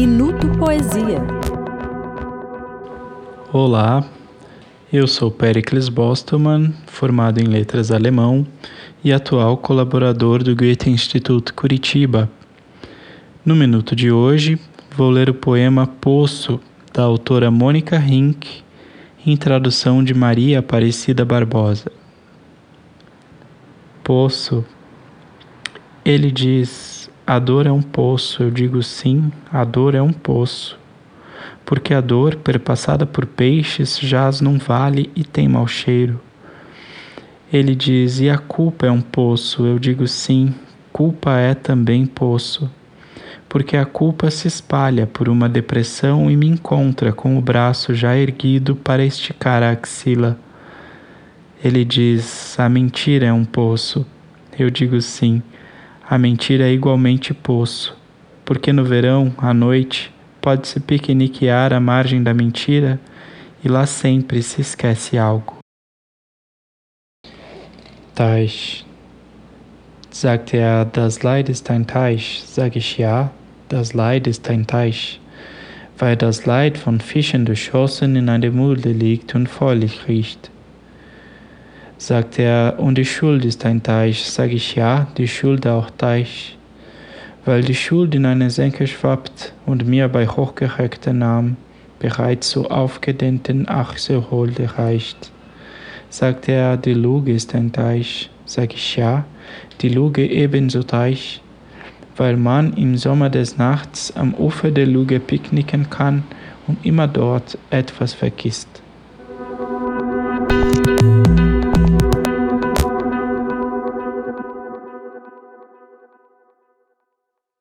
Minuto Poesia. Olá, eu sou Pericles Bostman, formado em letras alemão e atual colaborador do Goethe Instituto Curitiba. No minuto de hoje, vou ler o poema Poço, da autora Mônica Rink, em tradução de Maria Aparecida Barbosa. Poço. Ele diz: A dor é um poço. Eu digo sim, a dor é um poço. Porque a dor, perpassada por peixes, jaz num vale e tem mau cheiro. Ele diz: E a culpa é um poço. Eu digo sim, culpa é também poço. Porque a culpa se espalha por uma depressão e me encontra com o braço já erguido para esticar a axila. Ele diz: A mentira é um poço. Eu digo sim, a mentira é igualmente poço. Porque no verão, à noite, pode-se piqueniquear à margem da mentira e lá sempre se esquece algo. Teich. Sagt er, das Leid ist ein Teich, sag ich ja, das Leid ist ein Teich, weil das Leid von Fischen durchschossen in einer Mulde liegt und feulich riecht. Sagt er, und die Schuld ist ein Teich, sag ich ja, die Schuld auch Teich, weil die Schuld in eine Senke schwappt und mir bei hochgerecktem Arm bereits zu aufgedehnten Achselholde reicht. Sagt er, die Luge ist ein Teich, sag ich ja, die Luge ebenso Teich, weil man im Sommer des Nachts am Ufer der Luge picknicken kann und immer dort etwas vergisst.